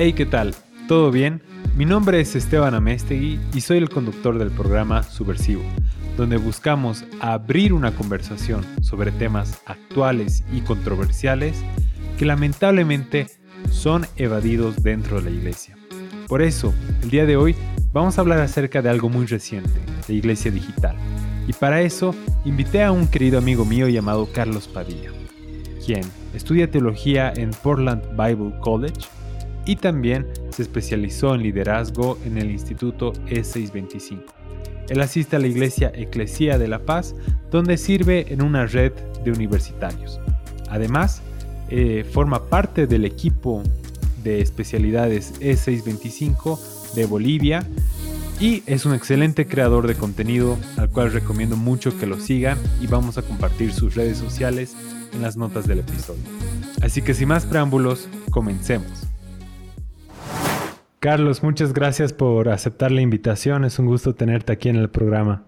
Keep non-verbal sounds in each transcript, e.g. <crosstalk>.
Hey, ¿qué tal? ¿Todo bien? Mi nombre es Esteban Amestegui y soy el conductor del programa Subversivo, donde buscamos abrir una conversación sobre temas actuales y controversiales que lamentablemente son evadidos dentro de la iglesia. Por eso, el día de hoy vamos a hablar acerca de algo muy reciente, la iglesia digital. Y para eso, invité a un querido amigo mío llamado Carlos Padilla, quien estudia teología en Portland Bible College y también se especializó en liderazgo en el Instituto E625. Él asiste a la Iglesia Eclesía de la Paz, donde sirve en una red de universitarios. Además, eh, forma parte del equipo de especialidades E625 de Bolivia y es un excelente creador de contenido al cual recomiendo mucho que lo sigan y vamos a compartir sus redes sociales en las notas del episodio. Así que sin más preámbulos, comencemos. Carlos, muchas gracias por aceptar la invitación. Es un gusto tenerte aquí en el programa.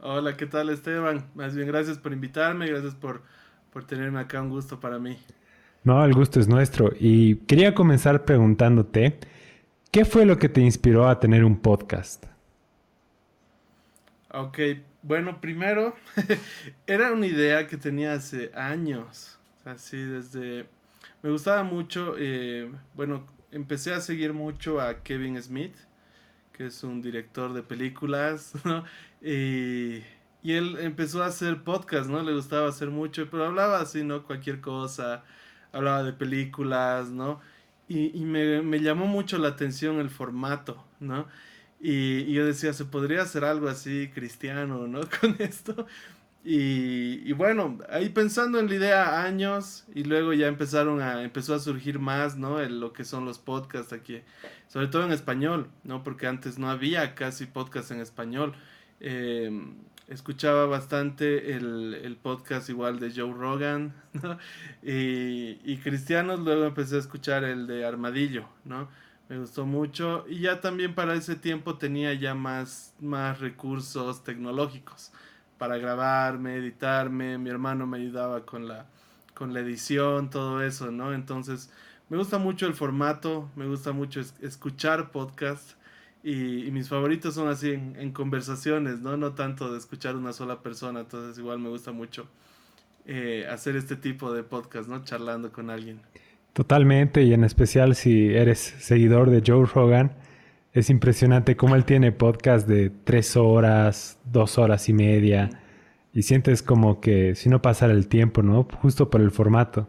Hola, ¿qué tal Esteban? Más bien gracias por invitarme, gracias por, por tenerme acá, un gusto para mí. No, el gusto es nuestro. Y quería comenzar preguntándote, ¿qué fue lo que te inspiró a tener un podcast? Ok, bueno, primero, <laughs> era una idea que tenía hace años, así desde... Me gustaba mucho, eh, bueno, empecé a seguir mucho a Kevin Smith, que es un director de películas, <laughs> ¿no? Y, él empezó a hacer podcast, ¿no? Le gustaba hacer mucho, pero hablaba así, ¿no? Cualquier cosa, hablaba de películas, ¿no? Y, me, me, llamó mucho la atención el formato, ¿no? Y, y, yo decía, se podría hacer algo así cristiano, ¿no? <laughs> Con esto. Y, bueno, ahí pensando en la idea años y luego ya empezaron a, empezó a surgir más, ¿no? lo que son los podcasts aquí, sobre todo en español, ¿no? Porque antes no había casi podcast en español. Em, escuchaba bastante el, podcast igual de Joe Rogan, <laughs> ¿no? Y, y cristianos, luego empecé a escuchar el de Armadillo, ¿no? Me gustó mucho y ya también para ese tiempo tenía ya más, más recursos tecnológicos para grabarme, editarme, mi hermano me ayudaba con la, con la edición, todo eso, ¿no? Entonces, me gusta mucho el formato, me gusta mucho escuchar podcast y, mis favoritos son así en, conversaciones, ¿no? No tanto de escuchar una sola persona, entonces igual me gusta mucho eh, hacer este tipo de podcast, ¿no? Charlando con alguien. Totalmente, y en especial si eres seguidor de Joe Rogan es impresionante cómo él tiene podcast de tres horas, dos horas y media. Y sientes como que si no pasara el tiempo, ¿no? Justo por el formato.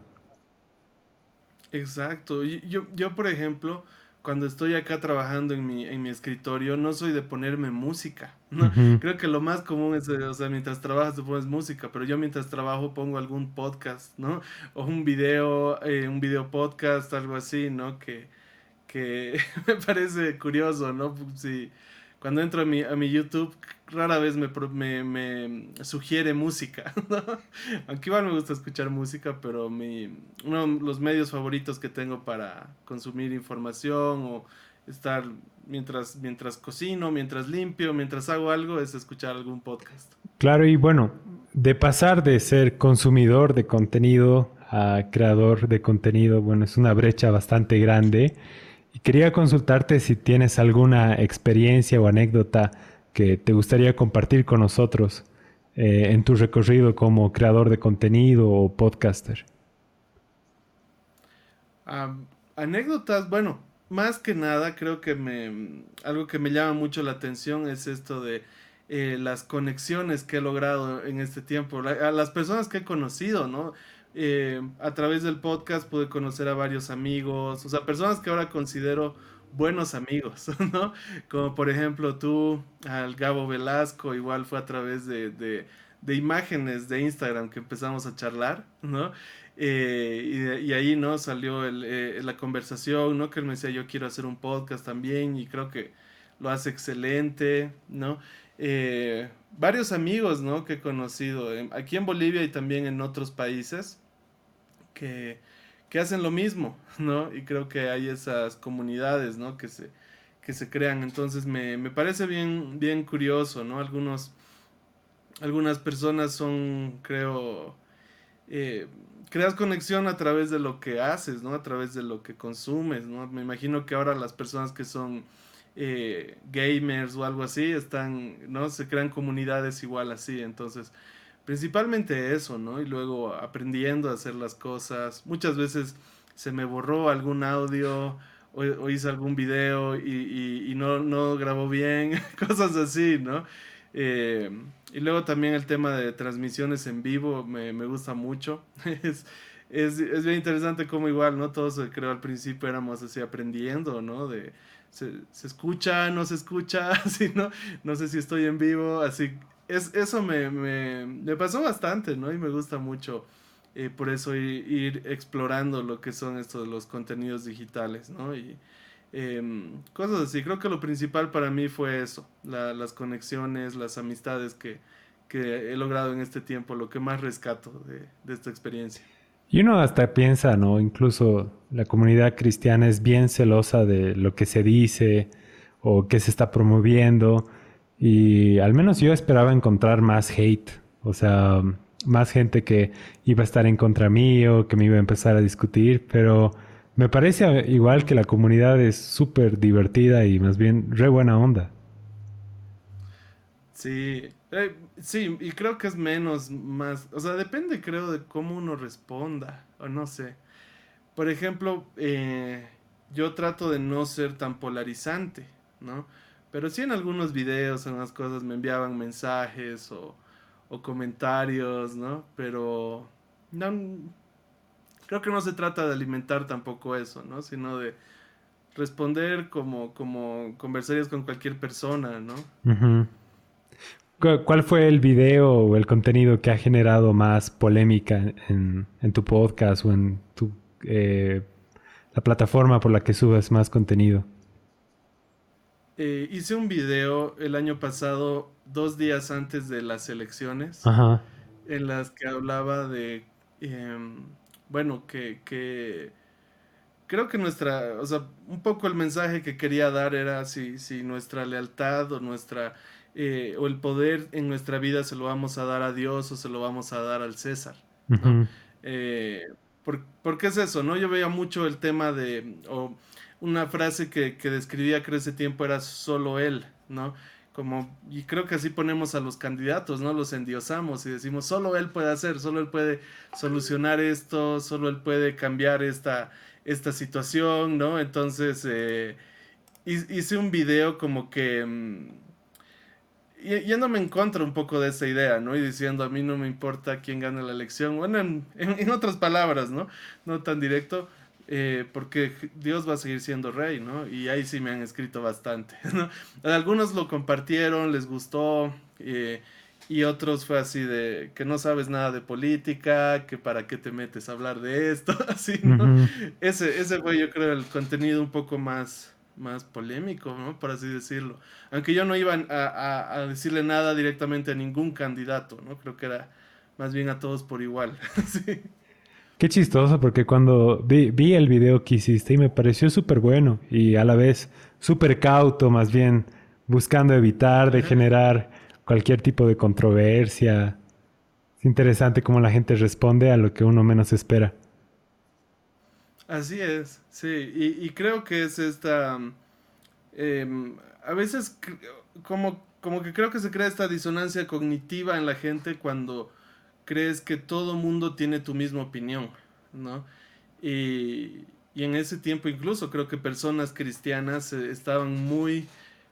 Exacto. Yo, yo por ejemplo, cuando estoy acá trabajando en mi, en mi escritorio, no soy de ponerme música. ¿no? Creo que lo más común es, o sea, mientras trabajas te pones música, pero yo mientras trabajo pongo algún podcast, ¿no? O un video, eh, un video podcast, algo así, ¿no? Que, que <laughs> me parece curioso, ¿no? Si, cuando entro a mi, a mi YouTube, rara vez me, me, sugiere música, <laughs> ¿no? Aunque igual me gusta escuchar música, pero mi, uno de los medios favoritos que tengo para consumir información o estar mientras, mientras cocino, mientras limpio, mientras hago algo, es escuchar algún podcast. Claro, y bueno, de pasar de ser consumidor de contenido a creador de contenido, bueno, es una brecha bastante grande. Y quería consultarte si tienes alguna experiencia o anécdota que te gustaría compartir con nosotros eh, en tu recorrido como creador de contenido o podcaster. anécdotas, bueno, más que nada creo que me algo que me llama mucho la atención es esto de eh, las conexiones que he logrado en este tiempo, a las personas que he conocido, ¿no? Eh, a través del podcast pude conocer a varios amigos, o sea, personas que ahora considero buenos amigos, <laughs> ¿no? Como por ejemplo tú, al Gabo Velasco, igual fue a través de, de, imágenes de Instagram que empezamos a charlar, ¿no? Eh, y, ahí, ¿no? Salió el, eh, la conversación, ¿no? Que él me decía, yo quiero hacer un podcast también y creo que lo hace excelente, ¿no? Varios amigos, ¿no? Que he conocido aquí en Bolivia y también en otros países que, hacen lo mismo, <laughs> ¿no? Y creo que hay esas comunidades, ¿no? Que se, que se crean. Entonces me, parece bien, bien curioso, ¿no? Algunos, algunas personas son, creo, eh, creas conexión a través de lo que haces, ¿no? A través de lo que consumes, ¿no? Me imagino que ahora las personas que son eh, gamers o algo así están, ¿no? Se crean comunidades igual así, entonces, principalmente eso, ¿no? Y luego aprendiendo a hacer las cosas. Muchas veces se me borró algún audio o, hice algún video y, no, no grabó bien, <laughs> cosas así, ¿no? Eh, y luego también el tema de transmisiones en vivo me, gusta mucho. <laughs> es, es, bien interesante como igual, ¿no? Todos creo al principio éramos así aprendiendo, ¿no? De se, escucha, no se escucha, <laughs> así, ¿no? No sé si estoy en vivo, así. Es, eso me, me, pasó bastante, ¿no? Y me gusta mucho. Eh, por eso ir, ir, explorando lo que son estos los contenidos digitales, ¿no? Y, Em, cosas así. Creo que lo principal para mí fue eso, las conexiones, las amistades que, he logrado en este tiempo, lo que más rescato de, esta experiencia. Y uno hasta piensa, ¿no? Incluso la comunidad cristiana es bien celosa de lo que se dice o que se está promoviendo. Y al menos yo esperaba encontrar más hate, o sea, más gente que iba a estar en contra mío, que me iba a empezar a discutir, pero me parece igual que la comunidad es súper divertida y más bien re buena onda. Sí, eh, sí, y creo que es menos, más, o sea, depende creo de cómo uno responda, o no sé. Por ejemplo, eh, yo trato de no ser tan polarizante, ¿no? Pero sí en algunos videos, en las cosas me enviaban mensajes o, comentarios, ¿no? Pero no, creo que no se trata de alimentar tampoco eso, ¿no? Sino de responder como, como conversarías con cualquier persona, ¿no? ¿Cuál fue el video o el contenido que ha generado más polémica en, tu podcast o en tu, eh, la plataforma por la que subes más contenido? Eh, hice un video el año pasado, dos días antes de las elecciones, en las que hablaba de em, bueno, que, que creo que nuestra, o sea, un poco el mensaje que quería dar era si, si nuestra lealtad o nuestra, eh, o el poder en nuestra vida se lo vamos a dar a Dios o se lo vamos a dar al César. Eh, ¿por, qué es eso? ¿no? Yo veía mucho el tema de, o una frase que, que describía que ese tiempo era solo él, ¿no? como y creo que así ponemos a los candidatos, ¿no? Los endiosamos y decimos, solo él puede hacer, solo él puede solucionar esto, solo él puede cambiar esta, esta situación, ¿no? Entonces, eh, hice un video como que mm, yéndome en contra un poco de esa idea, ¿no? Y diciendo, a mí no me importa quién gane la elección, bueno, en, en otras palabras, ¿no? No tan directo eh, porque Dios va a seguir siendo rey, ¿no? Y ahí sí me han escrito bastante, <laughs> ¿no? Algunos lo compartieron, les gustó, eh, y otros fue así de que no sabes nada de política, que para qué te metes a hablar de esto, <laughs> así, ¿no? ese, ese fue yo creo el contenido un poco más, más polémico, ¿no? Por así decirlo. Aunque yo no iba a, a decirle nada directamente a ningún candidato, ¿no? Creo que era más bien a todos por igual, <laughs> sí. Qué chistoso, porque cuando vi, el video que hiciste y me pareció súper bueno y a la vez súper cauto, más bien buscando evitar de generar cualquier tipo de controversia. Es interesante cómo la gente responde a lo que uno menos espera. Así es, sí, y, creo que es esta... Em, a veces como, como que creo que se crea esta disonancia cognitiva en la gente cuando crees que todo mundo tiene tu misma opinión, ¿no? Y, en ese tiempo incluso creo que personas cristianas eh, estaban muy,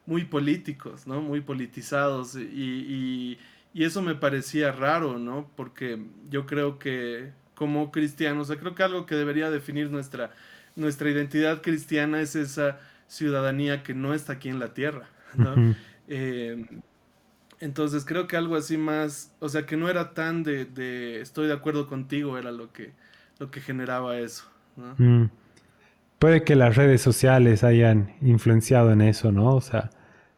muy políticos, ¿no? Muy politizados y, eso me parecía raro, ¿no? Porque yo creo que como cristianos, creo que algo que debería definir nuestra, nuestra identidad cristiana es esa ciudadanía que no está aquí en la tierra, ¿no? Entonces creo que algo así más, o sea, que no era tan de, de estoy de acuerdo contigo, era lo que, lo que generaba eso. Mm. Puede que las redes sociales hayan influenciado en eso, ¿no? O sea,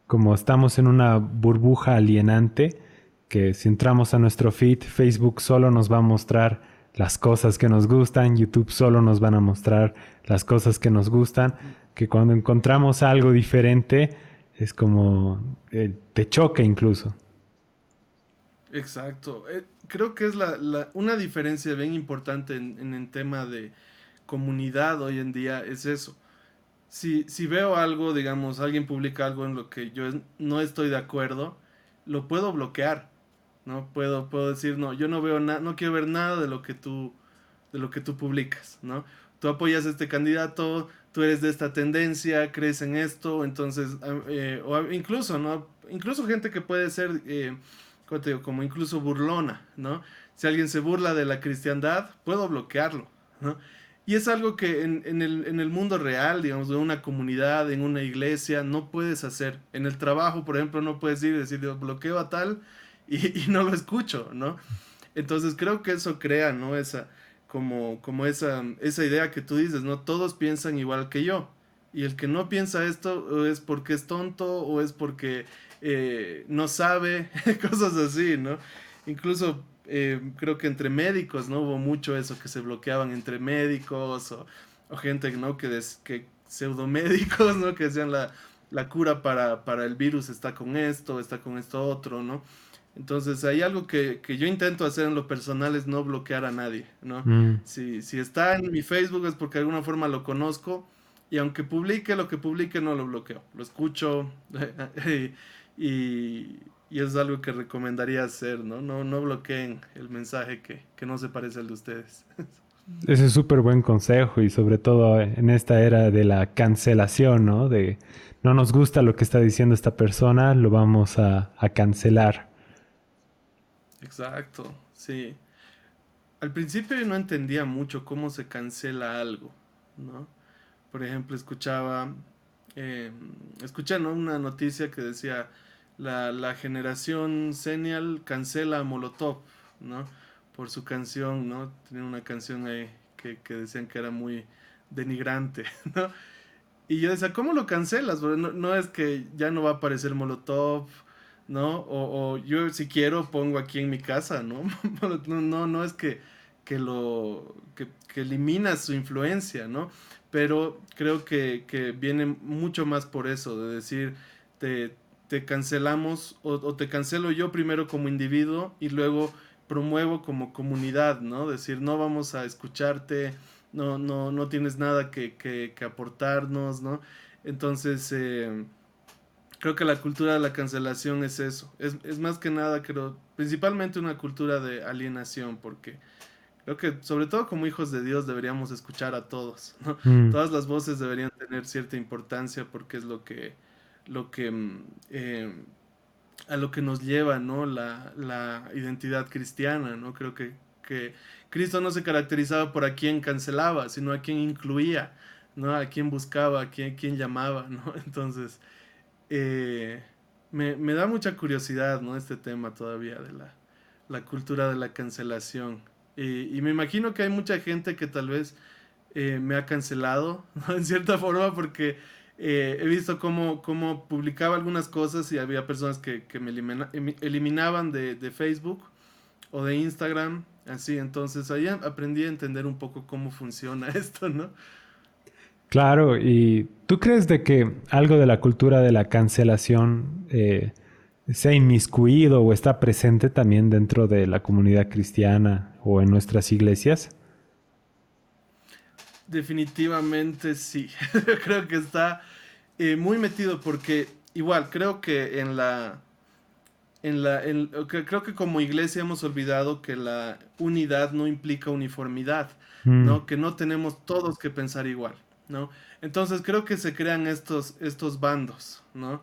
como estamos en una burbuja alienante, que si entramos a nuestro feed, Facebook solo nos va a mostrar las cosas que nos gustan, YouTube solo nos van a mostrar las cosas que nos gustan, que cuando encontramos algo diferente, es como, eh, te choca incluso. Exacto. Eh, creo que es la, una diferencia bien importante en, el tema de comunidad hoy en día, es eso. Si, si veo algo, digamos, alguien publica algo en lo que yo no estoy de acuerdo, lo puedo bloquear, ¿no? Puedo, puedo decir, no, yo no veo nada, no quiero ver nada de lo que tú, de lo que tú publicas, ¿no? Tú apoyas a este candidato, tú eres de esta tendencia, crees en esto, entonces, eh, o incluso, ¿no? Incluso gente que puede ser, eh, como incluso burlona, ¿no? Si alguien se burla de la cristiandad, puedo bloquearlo, ¿no? Y es algo que en, en, el, en, el, mundo real, digamos, de una comunidad, en una iglesia, no puedes hacer. En el trabajo, por ejemplo, no puedes ir y decir, bloqueo a tal y, no lo escucho, ¿no? Entonces creo que eso crea, ¿no? Esa, como, como esa, esa idea que tú dices, ¿no? Todos piensan igual que yo. Y el que no piensa esto es porque es tonto o es porque eh, no sabe, <laughs> cosas así, ¿no? Incluso eh, creo que entre médicos, ¿no? Hubo mucho eso, que se bloqueaban entre médicos o, gente, ¿no? Que, des, que pseudomédicos, ¿no? Que decían la, la cura para, para el virus está con esto, está con esto otro, ¿no? Entonces, hay algo que, yo intento hacer en lo personal es no bloquear a nadie, ¿no? Mm. Si, está en mi Facebook es porque de alguna forma lo conozco y aunque publique lo que publique no lo bloqueo, lo escucho <laughs> y, es algo que recomendaría hacer, ¿no? No, no bloqueen el mensaje que, que no se parece al de ustedes. <laughs> Ese es súper buen consejo y sobre todo en esta era de la cancelación, ¿no? De no nos gusta lo que está diciendo esta persona, lo vamos a, a cancelar. Exacto, sí. Al principio yo no entendía mucho cómo se cancela algo, ¿no? Por ejemplo, escuchaba, eh, escuché una noticia que decía, la, la generación Senial cancela a Molotov, ¿no? Por su canción, ¿no? Tenía una canción ahí que, que decían que era muy denigrante, <laughs> ¿no? Y yo decía, ¿cómo lo cancelas? No, no es que ya no va a aparecer Molotov, ¿no? O, yo si quiero pongo aquí en mi casa, ¿no? <laughs> no, no, no es que, que lo, que, que elimina su influencia, ¿no? Pero creo que, que, viene mucho más por eso, de decir, te, te cancelamos o, te cancelo yo primero como individuo y luego promuevo como comunidad, ¿no? Decir, no vamos a escucharte, no, no, no tienes nada que, que, que aportarnos, ¿no? Entonces, eh, creo que la cultura de la cancelación es eso. Es, más que nada, creo, principalmente una cultura de alienación, porque creo que sobre todo como hijos de Dios deberíamos escuchar a todos. ¿no? Mm. Todas las voces deberían tener cierta importancia porque es lo que, lo que mm, eh, a lo que nos lleva, ¿no? La, la identidad cristiana, ¿no? Creo que, que Cristo no se caracterizaba por a quién cancelaba, sino a quién incluía, ¿no? A quién buscaba, a quién, quién llamaba, ¿no? <laughs> Entonces, eh, me, da mucha curiosidad, ¿no? Este tema todavía de la, cultura de la cancelación. Y, me imagino que hay mucha gente que tal vez eh, me ha cancelado, <laughs> En cierta forma, porque eh, he visto cómo, cómo, publicaba algunas cosas y había personas que, me eliminaban de, de, Facebook o de Instagram, así. Entonces ahí aprendí a entender un poco cómo funciona <laughs> esto, ¿no? Claro, y ¿tú crees de que algo de la cultura de la cancelación eh, se ha inmiscuido o está presente también dentro de la comunidad cristiana o en nuestras iglesias? Definitivamente sí, <laughs> creo que está eh, muy metido porque igual creo que en la en la creo que como iglesia hemos olvidado que la unidad no implica uniformidad, mm. ¿no? Que no tenemos todos que pensar igual. ¿No? Entonces creo que se crean estos, estos bandos, ¿no?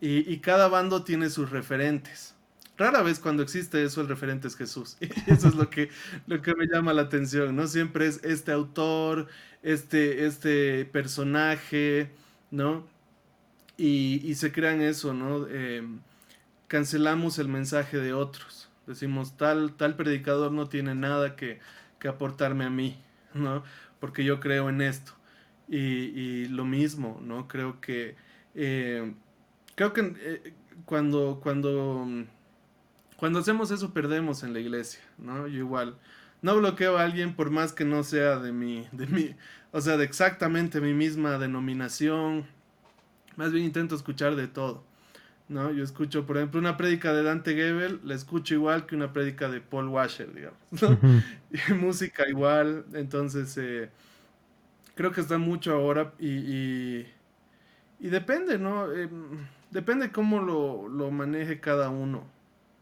Y, cada bando tiene sus referentes. Rara vez cuando existe eso el referente es Jesús. <laughs> Y eso es lo que, lo que me llama la atención, ¿no? Siempre es este autor, este, este personaje, ¿no? Y, se crean eso, ¿no? Em, cancelamos el mensaje de otros. Decimos, tal, tal predicador no tiene nada que, que aportarme a mí, ¿no? Porque yo creo en esto. Y, lo mismo, ¿no? Creo que, eh, creo que eh, cuando, cuando, cuando hacemos eso perdemos en la iglesia, ¿no? Yo igual, no bloqueo a alguien por más que no sea de mi, de mi, o sea, de exactamente mi misma denominación, más bien intento escuchar de todo, ¿no? Yo escucho, por ejemplo, una prédica de Dante Gebel, la escucho igual que una prédica de Paul Washer, digamos, ¿no? <laughs> y música igual, entonces eh, creo que está mucho ahora y, y, depende, ¿no? Eh, depende cómo lo, lo, maneje cada uno,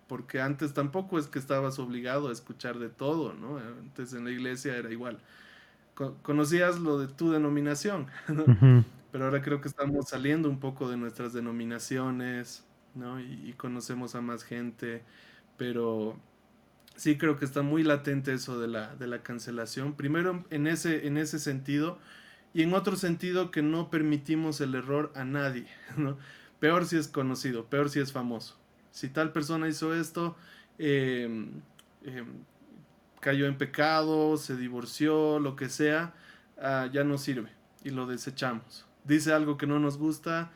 porque antes tampoco es que estabas obligado a escuchar de todo, ¿no? Antes en la iglesia era igual. conocías lo de tu denominación, <laughs> ¿no? pero ahora creo que estamos saliendo un poco de nuestras denominaciones, ¿no? Y, conocemos a más gente, pero sí creo que está muy latente eso de la, de la cancelación. Primero en ese, en ese sentido, y en otro sentido que no permitimos el error a nadie, <laughs> ¿no? Peor si es conocido, peor si es famoso. Si tal persona hizo esto, em, em, cayó en pecado, se divorció, lo que sea, ah, ya no sirve y lo desechamos dice algo que no nos gusta,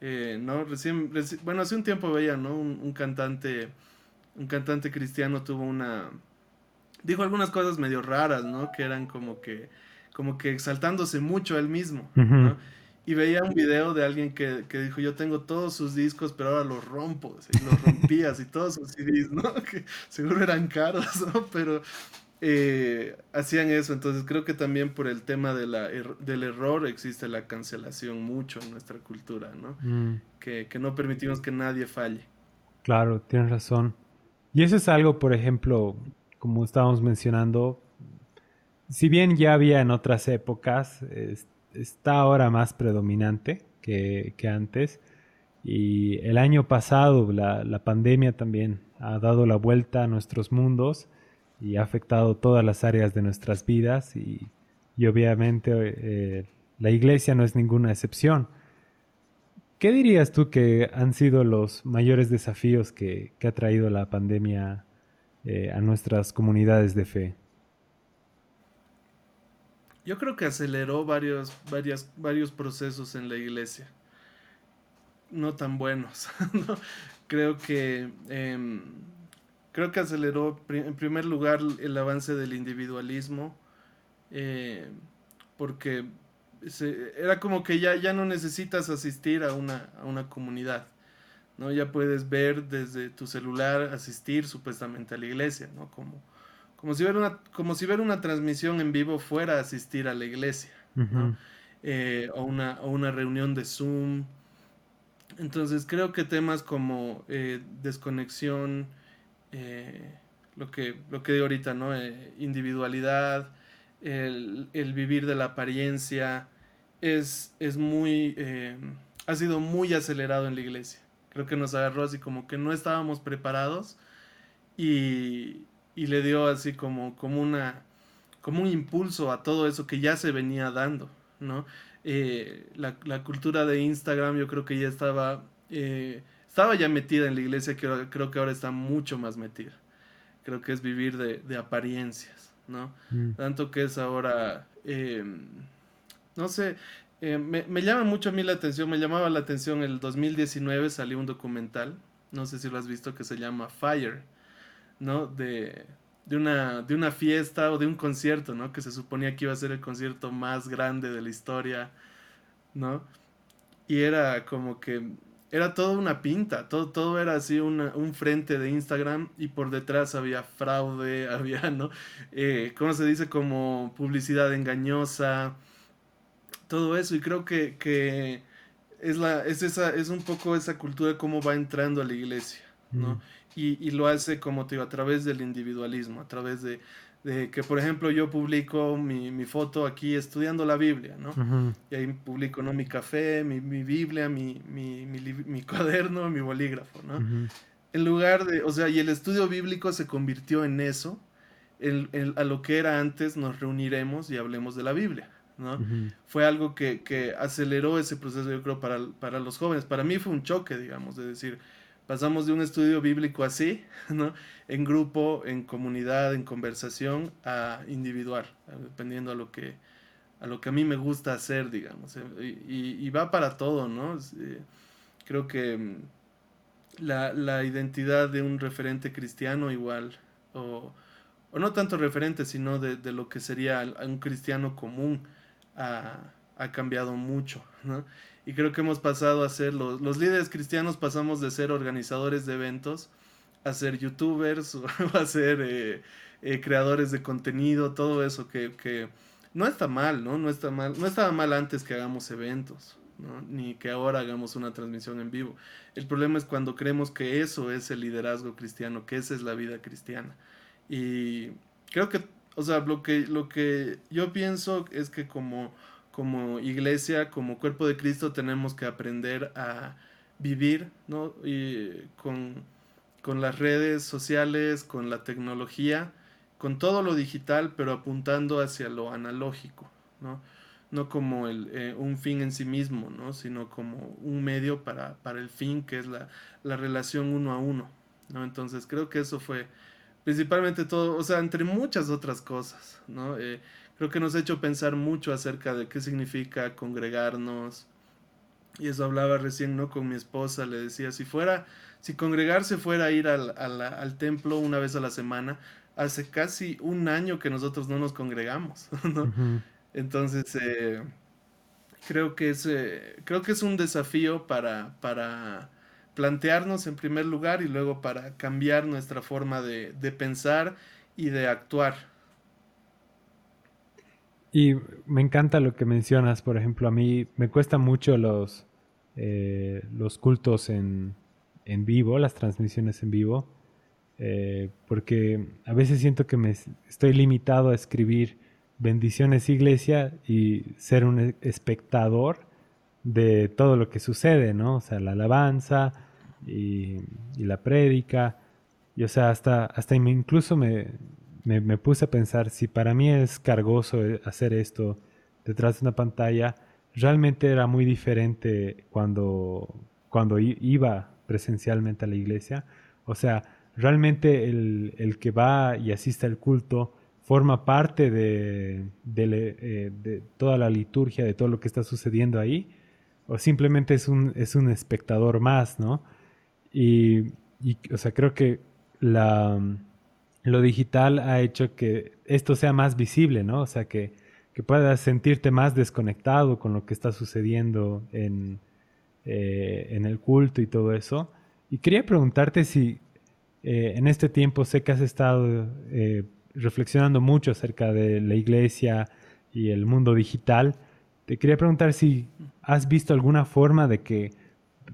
eh, ¿no? Recién, bueno, hace un tiempo veía, ¿no? Un, cantante, un cantante cristiano tuvo una, dijo algunas cosas medio raras, ¿no? Que eran como que, como que exaltándose mucho a él mismo, ¿no? Y veía un video de alguien que, que, dijo, yo tengo todos sus discos, pero ahora los rompo, y los rompías y todos sus CDs, ¿no? <laughs> Que seguro eran caros, <laughs> ¿no? Pero eh, hacían eso. Entonces creo que también por el tema de la del error existe la cancelación mucho en nuestra cultura, ¿no? Mm. Que, que, no permitimos que nadie falle. Claro, tienes razón. Y eso es algo, por ejemplo, como estábamos mencionando, si bien ya había en otras épocas, está ahora más predominante que, antes. Y el año pasado la, la pandemia también ha dado la vuelta a nuestros mundos y ha afectado todas las áreas de nuestras vidas y, obviamente eh, la iglesia no es ninguna excepción. ¿Qué dirías tú que han sido los mayores desafíos que, ha traído la pandemia eh, a nuestras comunidades de fe? Yo creo que aceleró varios, procesos en la iglesia. No tan buenos. <laughs> Creo que em, creo que aceleró en primer lugar el avance del individualismo, eh, porque era como que ya, ya no necesitas asistir a una, a una comunidad, ¿no? Ya puedes ver desde tu celular asistir supuestamente a la iglesia, ¿no? Como, como, si, ver una, como si ver una transmisión en vivo fuera asistir a la iglesia, eh, o, una, o una reunión de Zoom. Entonces creo que temas como eh, desconexión, eh, lo, que, lo que digo ahorita, ¿no? Individualidad, el, vivir de la apariencia, es, es muy, eh, ha sido muy acelerado en la iglesia. Creo que nos agarró así como que no estábamos preparados y, y le dio así como, como, una, como un impulso a todo eso que ya se venía dando, ¿no? la, la, cultura de Instagram yo creo que ya estaba estaba ya metida en la iglesia, que creo que ahora está mucho más metida. Creo que es vivir de, apariencias, ¿no? Mm. Tanto que es ahora, eh, no sé, eh, me, llama mucho a mí la atención, me llamaba la atención el 2019 salió un documental, no sé si lo has visto, que se llama Fire, ¿no? De, de, una, de una fiesta o de un concierto, ¿no? Que se suponía que iba a ser el concierto más grande de la historia, ¿no? Y era como que era toda una pinta, todo, todo era así un frente de Instagram y por detrás había fraude, <laughs> había, ¿no? Eh, ¿Cómo se dice? Como publicidad engañosa, todo eso y creo que, que es, la, es, esa, es un poco esa cultura como va entrando a la iglesia, ¿no? Mm. Y, y, lo hace como te digo, a través del individualismo, a través de, de que, por ejemplo, yo publico mi, mi foto aquí estudiando la Biblia, ¿no? Y ahí publico, ¿no? Mi café, mi, mi Biblia, mi, mi, mi, cuaderno, mi bolígrafo, ¿no? En lugar de, o sea, y el estudio bíblico se convirtió en eso, el, el, a lo que era antes, nos reuniremos y hablemos de la Biblia, ¿no? Fue algo que, que, aceleró ese proceso, yo creo, para, para los jóvenes. Para mí fue un choque, digamos, de decir, pasamos de un estudio bíblico así, <laughs> ¿no? En grupo, en comunidad, en conversación, a individual, dependiendo a lo que a lo que a mí me gusta hacer, digamos. Eh, y, va para todo, ¿no? Eh, creo que mm, la, identidad de un referente cristiano igual, o, no tanto referente, sino de, lo que sería un cristiano común, ha, ha cambiado mucho, ¿no? Y creo que hemos pasado a ser los, los líderes cristianos pasamos de ser organizadores de eventos a ser youtubers <laughs> o a ser eh, eh, creadores de contenido, todo eso que, que, no está mal, ¿no? No está mal, no estaba mal antes que hagamos eventos, ¿no? Ni que ahora hagamos una transmisión en vivo. El problema es cuando creemos que eso es el liderazgo cristiano, que esa es la vida cristiana. Y creo que, o sea, lo que, lo que yo pienso es que como como iglesia, como cuerpo de Cristo, tenemos que aprender a vivir ¿no? y con, las redes sociales, con la tecnología, con todo lo digital, pero apuntando hacia lo analógico, ¿no? no como el, eh, un fin en sí mismo, ¿no? sino como un medio para, para el fin, que es la, la, relación uno a uno. ¿no? Entonces creo que eso fue principalmente todo, o sea, entre muchas otras cosas. ¿no? Eh, creo que nos ha hecho pensar mucho acerca de qué significa congregarnos. Y eso hablaba recién, ¿no? Con mi esposa, le decía, si fuera, si congregarse fuera ir al, al, templo una vez a la semana, hace casi un año que nosotros no nos congregamos, <laughs> ¿no? Entonces, eh, creo, que es, eh, creo que es un desafío para, para plantearnos en primer lugar y luego para cambiar nuestra forma de, de pensar y de actuar. Y me encanta lo que mencionas, por ejemplo, a mí me cuesta mucho los, eh, los cultos en, en, vivo, las transmisiones en vivo, eh, porque a veces siento que me estoy limitado a escribir bendiciones iglesia y ser un espectador de todo lo que sucede, ¿no? O sea, la alabanza y, la prédica, y o sea, hasta, hasta incluso me, me, puse a pensar si para mí es cargoso eh, hacer esto detrás de una pantalla, realmente era muy diferente cuando, cuando iba presencialmente a la iglesia. O sea, realmente el, que va y asiste al culto forma parte de, eh, de, toda la liturgia, de todo lo que está sucediendo ahí, o simplemente es un, es un espectador más, ¿no? Y, y o sea, creo que la, lo digital ha hecho que esto sea más visible, ¿no? O sea, que, puedas sentirte más desconectado con lo que está sucediendo en, eh, en el culto y todo eso. Y quería preguntarte si eh, en este tiempo sé que has estado eh, reflexionando mucho acerca de la iglesia y el mundo digital. Te quería preguntar si has visto alguna forma de que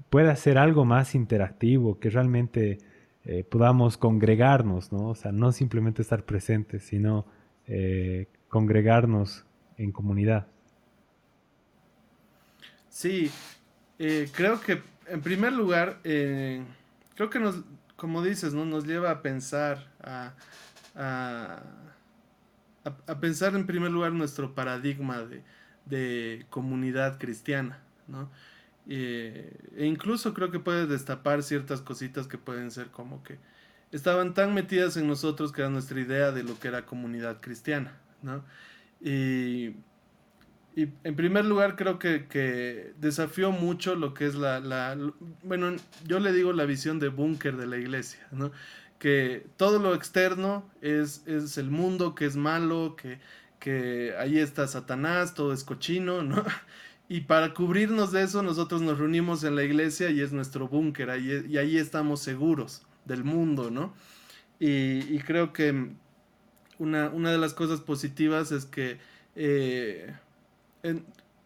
pueda ser algo más interactivo, que realmente eh, podamos congregarnos, ¿no? O sea, no simplemente estar presentes, sino eh, congregarnos en comunidad. Sí, eh, creo que en primer lugar, creo que nos, como dices, ¿no? Nos lleva a pensar, a, a, a pensar en primer lugar nuestro paradigma de, de comunidad cristiana, ¿no? Eh, e incluso creo que puede destapar ciertas cositas que pueden ser como que estaban tan metidas en nosotros que era nuestra idea de lo que era comunidad cristiana, ¿no? Y, en primer lugar creo que, desafió mucho lo que es la, bueno, yo le digo la visión de búnker de la iglesia, ¿no? Que todo lo externo es, es el mundo, que es malo, que, que ahí está Satanás, todo es cochino, ¿no? Y para cubrirnos de eso, nosotros nos reunimos en la iglesia y es nuestro búnker, y ahí estamos seguros del mundo, ¿no? Y, creo que una, de las cosas positivas es que eh,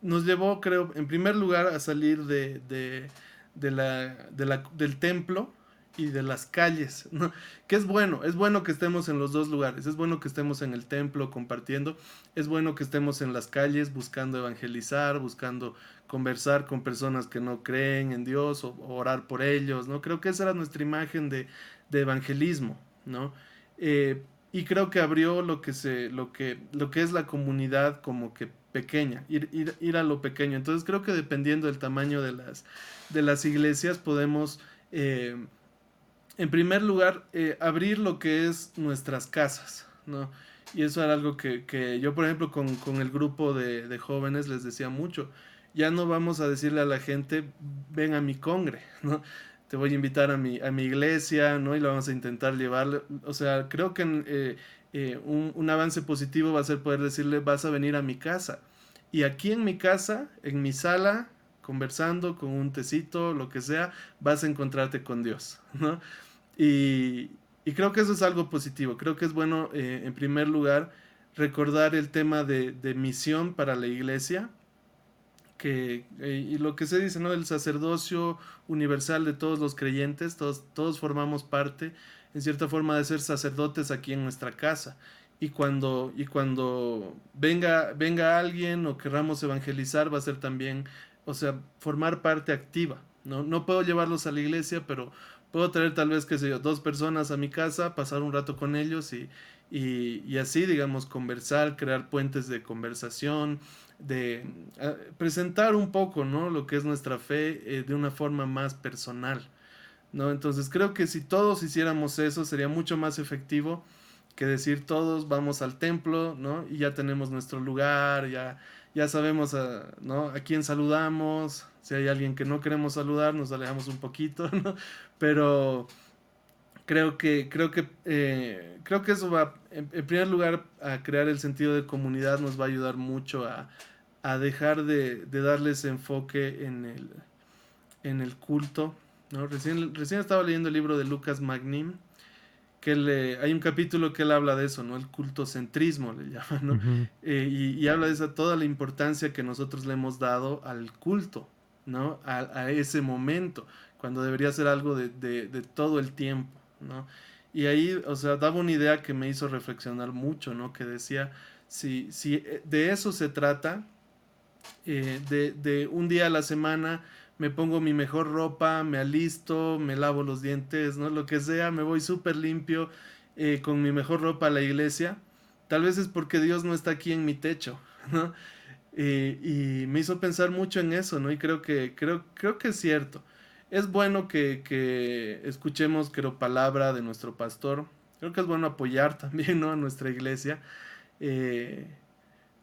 nos llevó, creo, en primer lugar a salir de, de la, del templo y de las calles, ¿no? Que es bueno, es bueno que estemos en los dos lugares, es bueno que estemos en el templo compartiendo, es bueno que estemos en las calles buscando evangelizar, buscando conversar con personas que no creen en Dios o, orar por ellos, ¿no? Creo que esa era nuestra imagen de, evangelismo, ¿no? Eh, y creo que abrió lo que, se, lo, que, lo que es la comunidad como que pequeña, ir, a lo pequeño. Entonces creo que dependiendo del tamaño de las, de las iglesias podemos... Eh, en primer lugar, eh, abrir lo que es nuestras casas, ¿no? Y eso era algo que, yo, por ejemplo, con, el grupo de, jóvenes les decía mucho. Ya no vamos a decirle a la gente, ven a mi congre, <laughs> ¿no? Te voy a invitar a mi, a mi iglesia, ¿no? Y lo vamos a intentar llevar. O sea, creo que eh, eh, un, un avance positivo va a ser poder decirle, vas a venir a mi casa. Y aquí en mi casa, en mi sala, conversando con un tecito, lo que sea, vas a encontrarte con Dios, ¿no? Y, creo que eso es algo positivo. Creo que es bueno, eh, en primer lugar, recordar el tema de, de misión para la iglesia, que, eh, y lo que se dice, ¿no? El sacerdocio universal de todos los creyentes, todos, todos formamos parte, en cierta forma, de ser sacerdotes aquí en nuestra casa. Y cuando, y cuando venga, venga alguien o querramos evangelizar, va a ser también, o sea, formar parte activa. ¿no? no puedo llevarlos a la iglesia, pero puedo traer tal vez, qué sé yo, dos personas a mi casa, pasar un rato con ellos y, y, así, digamos, conversar, crear puentes de conversación, de ah, presentar un poco, ¿no? Lo que es nuestra fe eh, de una forma más personal, ¿no? Entonces creo que si todos hiciéramos eso sería mucho más efectivo que decir todos vamos al templo, ¿no? Y ya tenemos nuestro lugar, ya, ya sabemos a, ¿no? a quién saludamos, si hay alguien que no queremos saludar, nos alejamos un poquito, <laughs> ¿no? Pero creo que, creo que, eh, creo que eso va, en, primer lugar, a crear el sentido de comunidad, nos va a ayudar mucho a, dejar de, darles enfoque en el, en el culto. ¿no? Recién, recién estaba leyendo el libro de Lucas Magnin, que le, hay un capítulo que él habla de eso, ¿no? El cultocentrismo le llama, ¿no? Eh, y, habla de esa, toda la importancia que nosotros le hemos dado al culto, ¿no? A, a ese momento, cuando debería ser algo de, de todo el tiempo. ¿no? Y ahí, o sea, daba una idea que me hizo reflexionar mucho, ¿no? Que decía, si, si eh, de eso se trata, eh, de, de, un día a la semana me pongo mi mejor ropa, me alisto, me lavo los dientes, ¿no? Lo que sea, me voy súper limpio eh, con mi mejor ropa a la iglesia. Tal vez es porque Dios no está aquí en mi techo, <laughs> ¿no? y me hizo pensar mucho en eso, ¿no? Y creo que, creo, creo que es cierto es bueno que, escuchemos, creo, palabra de nuestro pastor. Creo que es bueno apoyar <laughs> también, ¿no? A nuestra iglesia. Eh,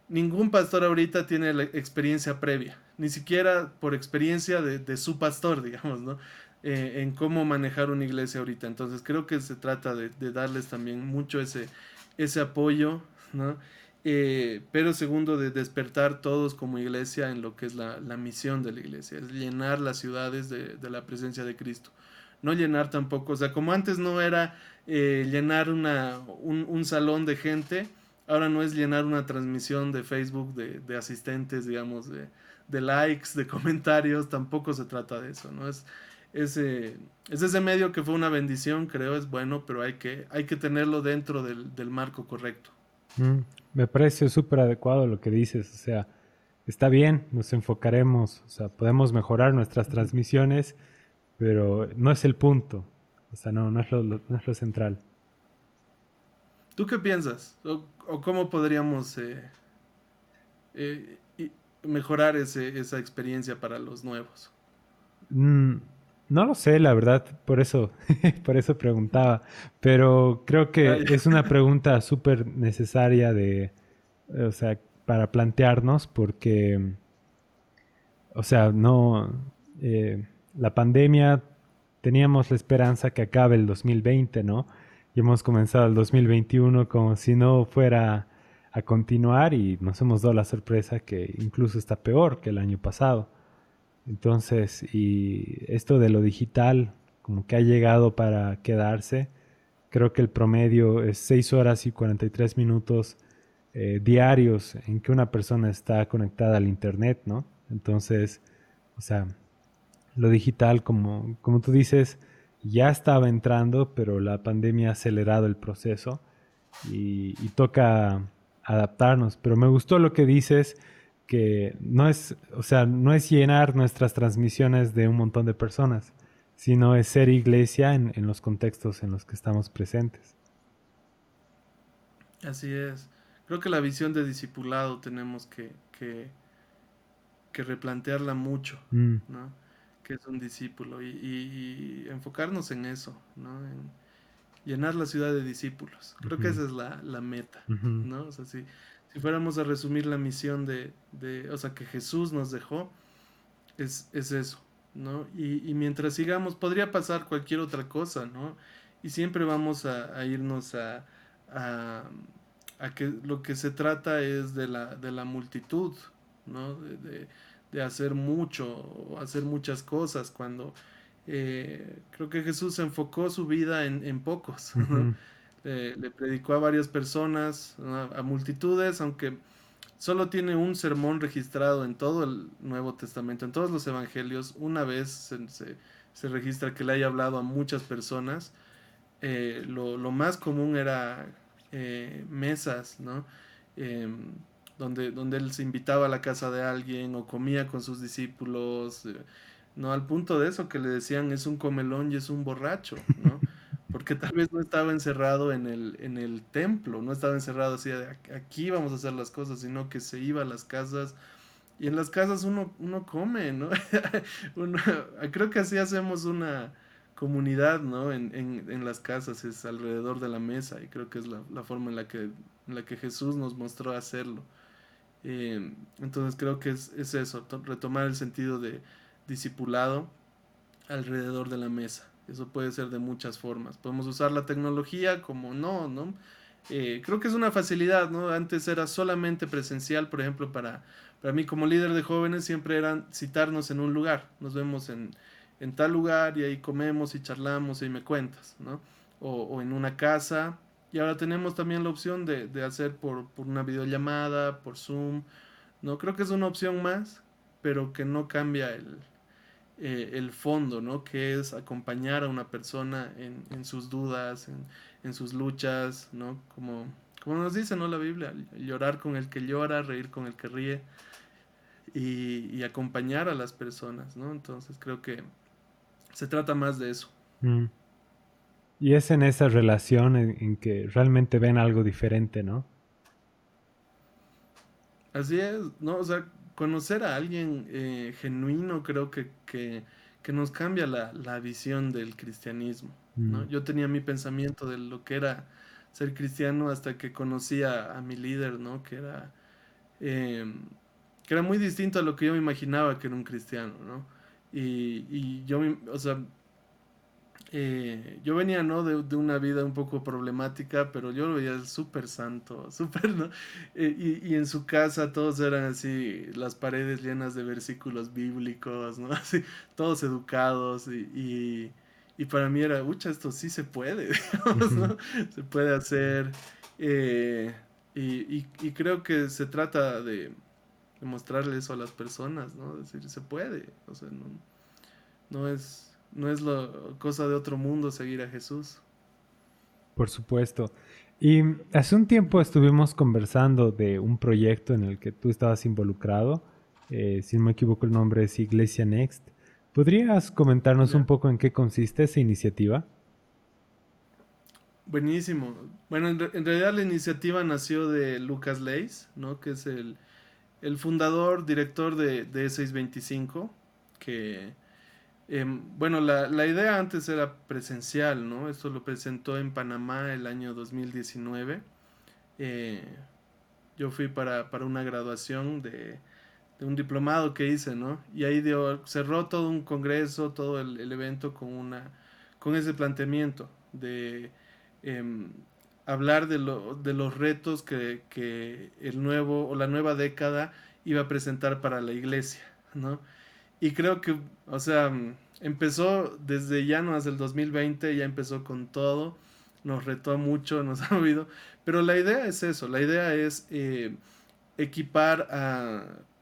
ningún pastor ahorita tiene la experiencia previa, ni siquiera por experiencia de, su pastor, <laughs> digamos, ¿no? Eh, en cómo manejar una iglesia ahorita. Entonces creo que se trata de, de darles también mucho ese, apoyo, ¿no? Eh, pero segundo, de despertar todos como iglesia en lo que es la, misión de la iglesia, es llenar las ciudades de, la presencia de Cristo. No llenar tampoco, o sea, como antes no era eh, llenar una, un, salón de gente, ahora no es llenar una transmisión de Facebook de, asistentes, digamos, de, likes, de comentarios, tampoco se trata de eso, ¿no? Es, ese, es ese medio que fue una bendición, creo, es bueno, pero hay que, hay que tenerlo dentro del, del marco correcto. Mm, me parece súper adecuado lo que dices, o sea, está bien, nos enfocaremos, o sea, podemos mejorar nuestras transmisiones, pero no es el punto, o sea, no, no, es, lo, no es lo central. ¿Tú qué piensas? ¿O, cómo podríamos eh, eh, mejorar ese, esa experiencia para los nuevos? Mm, no lo sé, la verdad, por eso, <laughs> por eso preguntaba. Pero creo que es una pregunta súper necesaria de, o sea, para plantearnos, porque, o sea, no, eh, la pandemia teníamos la esperanza que acabe el 2020, ¿no? Y hemos comenzado el 2021 como si no fuera a continuar y nos hemos dado la sorpresa que incluso está peor que el año pasado. Entonces, y esto de lo digital, como que ha llegado para quedarse. Creo que el promedio es 6 horas y 43 minutos eh, diarios en que una persona está conectada al Internet, ¿no? Entonces, o sea, lo digital, como, como tú dices, ya estaba entrando, pero la pandemia ha acelerado el proceso y toca adaptarnos. Pero me gustó lo que dices que no es, o sea, no es llenar nuestras transmisiones de un montón de personas, sino es ser iglesia en, los contextos en los que estamos presentes. Así es. Creo que la visión de discipulado tenemos que, que, replantearla mucho, mm. ¿no? Que es un discípulo y, enfocarnos en eso, ¿no? En llenar la ciudad de discípulos. Creo que esa es la, meta, ¿no? O sea, sí si fuéramos a resumir la misión de, de o sea, que Jesús nos dejó, es, es eso, ¿no? Y, y, mientras sigamos, podría pasar cualquier otra cosa, ¿no? Y siempre vamos a, irnos a, a, a, que lo que se trata es de la, de la multitud, ¿no? De, de hacer mucho hacer muchas cosas cuando eh, creo que Jesús enfocó su vida en, pocos. le predicó a varias personas, a, multitudes, aunque solo tiene un sermón registrado en todo el Nuevo Testamento, en todos los evangelios. Una vez se, registra que le haya hablado a muchas personas. Eh, lo, más común era eh, mesas, ¿no? Em, donde, donde él se invitaba a la casa de alguien o comía con sus discípulos, no al punto de eso que le decían es un comelón y es un borracho, ¿no? <laughs> Porque tal vez no estaba encerrado en el, en el templo, no estaba encerrado así de aquí vamos a hacer las cosas, sino que se iba a las casas y en las casas uno, uno come, ¿no? <laughs> creo que así hacemos una comunidad, ¿no? En, en, en, las casas, es alrededor de la mesa y creo que es la, la forma en la que, en la que Jesús nos mostró hacerlo. Eh, entonces creo que es, eso, retomar el sentido de discipulado alrededor de la mesa. Eso puede ser de muchas formas. Podemos usar la tecnología como no, ¿no? Eh, creo que es una facilidad, ¿no? Antes era solamente presencial, por ejemplo, para, para mí como líder de jóvenes siempre eran citarnos en un lugar. Nos vemos en, en tal lugar y ahí comemos y charlamos y me cuentas, ¿no? O, o en una casa y ahora tenemos también la opción de, hacer por, una videollamada, por Zoom. No creo que es una opción más, pero que no cambia el, eh, fondo, ¿no? Que es acompañar a una persona en, sus dudas, en, sus luchas, ¿no? Como, como nos dice, ¿no? La Biblia, llorar con el que llora, reír con el que ríe y, acompañar a las personas, ¿no? Entonces creo que se trata más de eso. Mm. Y es en esa relación en, que realmente ven algo diferente, ¿no? Así es, ¿no? O sea, conocer a alguien eh, genuino creo que, que, nos cambia la, visión del cristianismo, ¿no? Mm. Yo tenía mi pensamiento de lo que era ser cristiano hasta que conocí a, mi líder, ¿no? Que era, em, que era muy distinto a lo que yo me imaginaba que era un cristiano, ¿no? Y, y yo, o sea, eh, yo venía, ¿no? De, una vida un poco problemática, pero yo lo veía súper santo, <laughs> súper, ¿no? Eh, y, en su casa todos eran así, las paredes llenas de versículos bíblicos, ¿no? <laughs> Así, todos educados y, y, para mí era, ucha, esto sí se puede, <laughs> digamos, ¿no? Se puede hacer. Eh, y, creo que se trata de, de mostrarle eso a las personas, ¿no? Decir, se puede, o sea, no, no es no es lo, cosa de otro mundo seguir a Jesús. Por supuesto. Y hace un tiempo estuvimos conversando de un proyecto en el que tú estabas involucrado. Eh, si no me equivoco, el nombre es Iglesia Next. ¿Podrías comentarnos un poco en qué consiste esa iniciativa? Buenísimo. Bueno, en, realidad la iniciativa nació de Lucas Leis, ¿no? que es el, fundador, director de, de 625, que Em, bueno, la, la, idea antes era presencial, ¿no? Esto lo presentó en Panamá el año 2019. Eh, yo fui para, para una graduación de, un diplomado que hice, ¿no? Y ahí cerró todo un congreso, todo el, el evento con, una, con ese planteamiento de em, hablar de, lo, de los retos que, que el nuevo o la nueva década iba a presentar para la iglesia, ¿no? Y creo que, o sea, empezó desde ya no hace el 2020, ya empezó con todo, nos retó mucho, <laughs> nos ha movido, pero la idea es eso, la idea es eh, equipar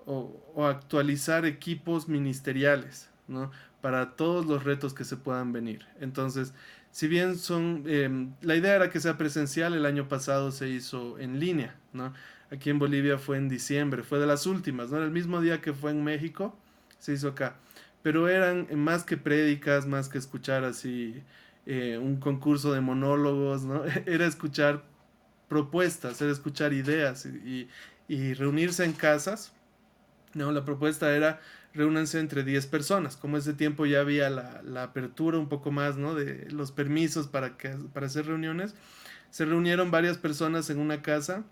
o, actualizar equipos ministeriales, ¿no? Para todos los retos que se puedan venir. Entonces, si bien son, em, la idea era que sea presencial, el año pasado se hizo en línea, ¿no? Aquí en Bolivia fue en diciembre, fue de las últimas, ¿no? El mismo día que fue en México, se hizo acá. Pero eran más que prédicas, más que escuchar así eh, un concurso de monólogos, ¿no? <laughs> Era escuchar propuestas, era escuchar ideas y, reunirse en casas. No, la propuesta era reúnanse entre 10 personas. Como ese tiempo ya había la, apertura un poco más, ¿no? De los permisos para, que, para hacer reuniones. Se reunieron varias personas en una casa,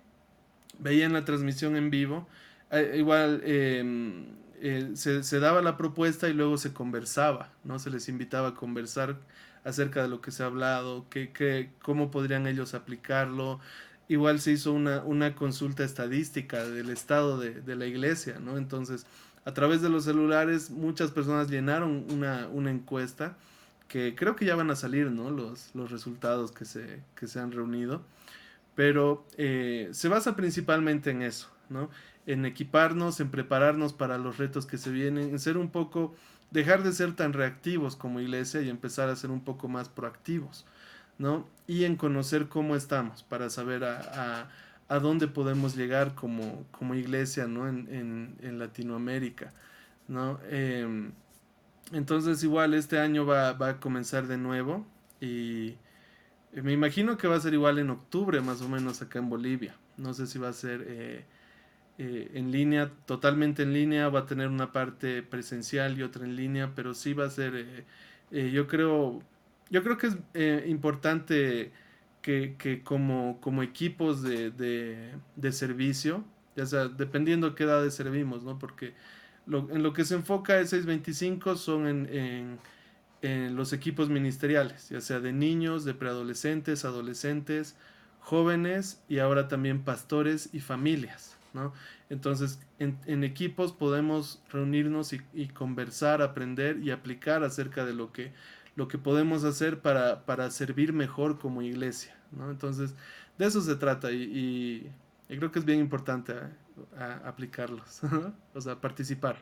veían la transmisión en vivo. Eh, igual em, eh, se, daba la propuesta y luego se conversaba, ¿no? Se les invitaba a conversar acerca de lo que se ha hablado, que, cómo podrían ellos aplicarlo. Igual se hizo una, una consulta estadística del estado de, la iglesia, ¿no? Entonces, a través de los celulares muchas personas llenaron una, una encuesta que creo que ya van a salir, ¿no? Los, los resultados que se, que se han reunido. Pero eh, se basa principalmente en eso, ¿no? En equiparnos, en prepararnos para los retos que se vienen, en ser un poco, dejar de ser tan reactivos como iglesia y empezar a ser un poco más proactivos, ¿no? Y en conocer cómo estamos para saber a, a, dónde podemos llegar como, como iglesia, ¿no? En, en, en Latinoamérica, ¿no? Eh, entonces igual este año va, a comenzar de nuevo y me imagino que va a ser igual en octubre más o menos acá en Bolivia. No sé si va a ser eh, eh, en línea, totalmente en línea, va a tener una parte presencial y otra en línea, pero sí va a ser, eh, yo creo, yo creo que es importante que, que, como, como equipos de, de, de servicio, ya sea dependiendo qué edades servimos, ¿no? Porque en lo que se enfoca el 625 son en, en, los equipos ministeriales, ya sea de niños, de preadolescentes, adolescentes, jóvenes y ahora también pastores y familias. Entonces, en, equipos podemos reunirnos y, conversar, aprender y aplicar acerca de lo que, lo que podemos hacer para, para servir mejor como iglesia. Entonces, de eso se trata y, creo que es bien importante ¿eh? aplicarlos, <laughs> o sea, participar.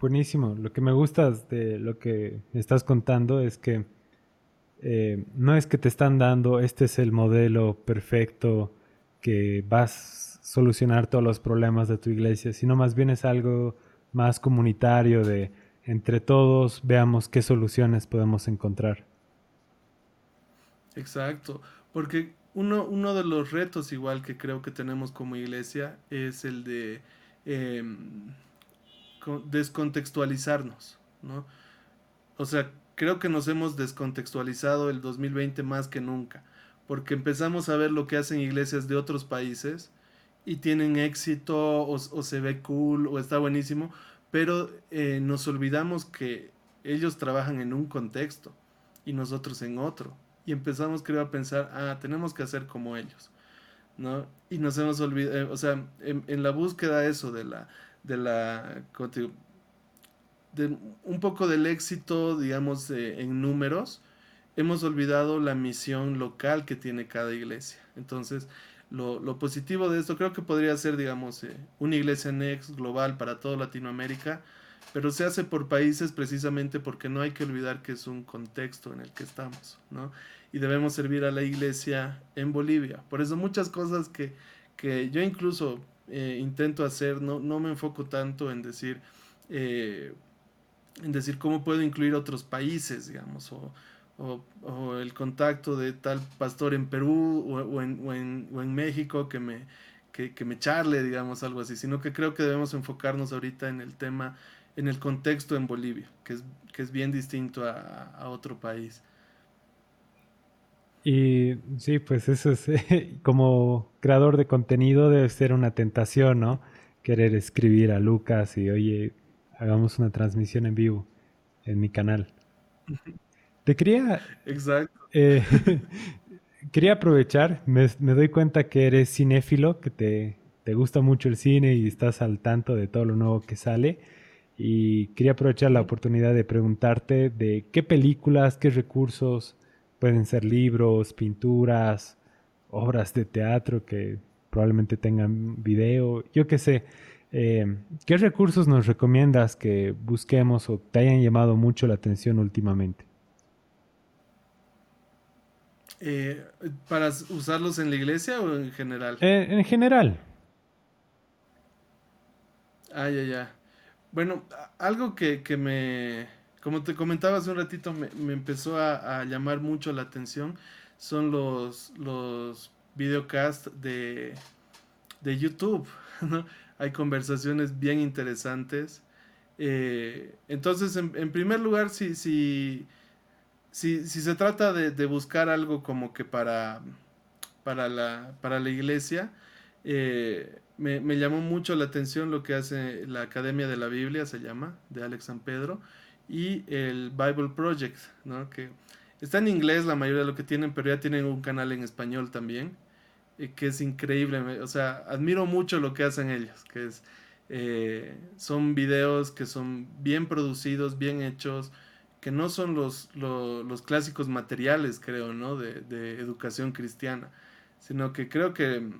Buenísimo. Lo que me gusta de lo que estás contando es que eh, no es que te están dando, este es el modelo perfecto que vas solucionar todos los problemas de tu iglesia, sino más bien es algo más comunitario de entre todos veamos qué soluciones podemos encontrar. Exacto, porque uno, uno de los retos igual que creo que tenemos como iglesia es el de em, descontextualizarnos, ¿no? O sea, creo que nos hemos descontextualizado el 2020 más que nunca, porque empezamos a ver lo que hacen iglesias de otros países y tienen éxito o, se ve cool o está buenísimo, pero eh, nos olvidamos que ellos trabajan en un contexto y nosotros en otro y empezamos creo a pensar, ah, tenemos que hacer como ellos, ¿no? Y nos hemos olvidado, eh, o sea, en, la búsqueda eso de la, de la, de un poco del éxito, digamos, en números, hemos olvidado la misión local que tiene cada iglesia. Entonces, lo, positivo de esto creo que podría ser, digamos, eh, una iglesia Next global para toda Latinoamérica, pero se hace por países precisamente porque no hay que olvidar que es un contexto en el que estamos, ¿no? Y debemos servir a la iglesia en Bolivia. Por eso muchas cosas que, que yo incluso eh, intento hacer, no, no me enfoco tanto en decir, eh, en decir cómo puedo incluir otros países, digamos, o, o, el contacto de tal pastor en Perú o, en, o en, o en México que me, que, que me charle, digamos, algo así, sino que creo que debemos enfocarnos ahorita en el tema en el contexto en Bolivia, que es, que es bien distinto a, otro país. Y sí, pues eso es, <laughs> como creador de contenido debe ser una tentación, ¿no? Querer escribir a Lucas y, oye, hagamos una transmisión en vivo en mi canal. Te quería... Exacto. Eh, <laughs> quería aprovechar, me, me, doy cuenta que eres cinéfilo, que te, te gusta mucho el cine y estás al tanto de todo lo nuevo que sale y quería aprovechar la oportunidad de preguntarte de qué películas, qué recursos pueden ser libros, pinturas, obras de teatro que probablemente tengan video, yo qué sé. Eh, ¿Qué recursos nos recomiendas que busquemos o te hayan llamado mucho la atención últimamente? Eh, ¿Para usarlos en la iglesia o en general? Eh, en general. Ah, ya, ya. Bueno, algo que, que, me, como te comentaba hace un ratito, me, me empezó a, a, llamar mucho la atención son los, los videocasts de, de YouTube. <laughs> ¿no? Hay conversaciones bien interesantes. Eh, entonces, en, en, primer lugar, si, si, si, si se trata de, de, buscar algo como que para, para, la, para la iglesia, eh, me, me, llamó mucho la atención lo que hace la Academia de la Biblia, se llama, de Alex San Pedro, y el Bible Project, ¿no? que está en inglés la mayoría de lo que tienen, pero ya tienen un canal en español también, que es increíble, o sea, admiro mucho lo que hacen ellos, que es Eh, son videos que son bien producidos, bien hechos, que no son los, los, clásicos materiales, creo, ¿no? De, de, educación cristiana, sino que creo que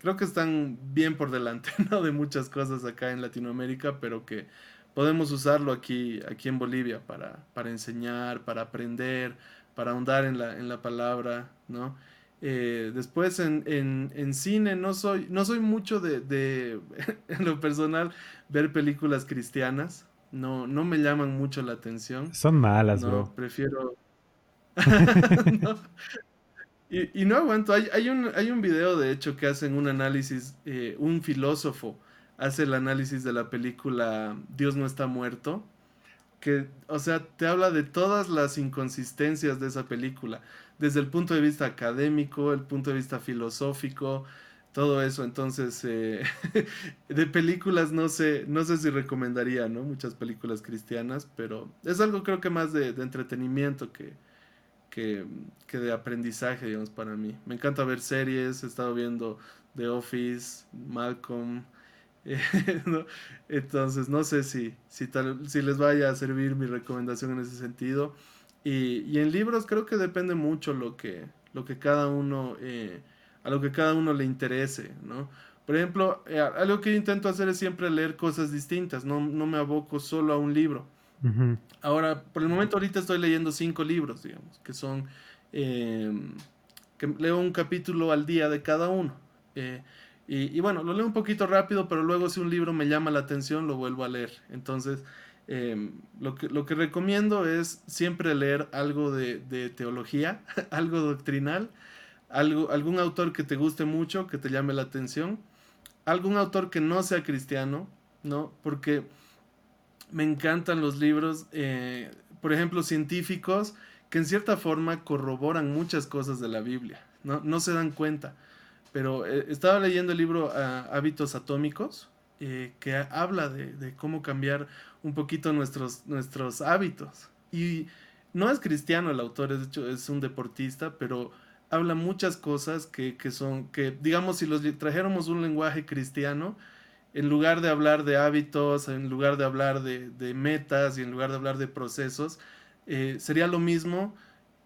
creo que están bien por delante, <laughs> ¿no? De muchas cosas acá en Latinoamérica, pero que podemos usarlo aquí, aquí en Bolivia para, para enseñar, para aprender, para ahondar en la, en la palabra, ¿no? Eh, después en, en, en, cine no soy, no soy mucho de, de, <laughs> en lo personal, ver películas cristianas. No, no me llaman mucho la atención. Son malas, no, bro. Prefiero... <laughs> <laughs> y, y, no aguanto. Hay, hay, un, hay un video, de hecho, que hacen un análisis, eh, un filósofo hace el análisis de la película Dios no está muerto, que, o sea, te habla de todas las inconsistencias de esa película, desde el punto de vista académico, el punto de vista filosófico, todo eso. Entonces, eh, <laughs> de películas no sé, no sé si recomendaría, ¿no? Muchas películas cristianas, pero es algo creo que más de, entretenimiento que, que, que, de aprendizaje, digamos, para mí. Me encanta ver series, he estado viendo The Office, Malcolm, <laughs> Entonces, no sé si, si, tal, si les vaya a servir mi recomendación en ese sentido. Y, y en libros creo que depende mucho lo que, lo que cada uno, eh, a lo que cada uno le interese, ¿no? Por ejemplo, eh, algo que yo intento hacer es siempre leer cosas distintas, no, no me aboco solo a un libro. Ahora, por el momento ahorita estoy leyendo cinco libros, digamos, que son, em, que leo un capítulo al día de cada uno. Eh, y, bueno, lo leo un poquito rápido, pero luego si un libro me llama la atención, lo vuelvo a leer. Entonces, em, lo, que, lo que recomiendo es siempre leer algo de, teología, <laughs> algo doctrinal, algo, algún autor que te guste mucho, que te llame la atención, algún autor que no sea cristiano, ¿no? Porque me encantan los libros, eh, por ejemplo, científicos, que en cierta forma corroboran muchas cosas de la Biblia, ¿no? No se dan cuenta pero eh, estaba leyendo el libro ah, Hábitos Atómicos, eh, que habla de, cómo cambiar un poquito nuestros, nuestros hábitos. Y no es cristiano el autor, de hecho es un deportista, pero habla muchas cosas que, son, que digamos, si los trajéramos un lenguaje cristiano, en lugar de hablar de hábitos, en lugar de hablar de, metas y en lugar de hablar de procesos, eh, sería lo mismo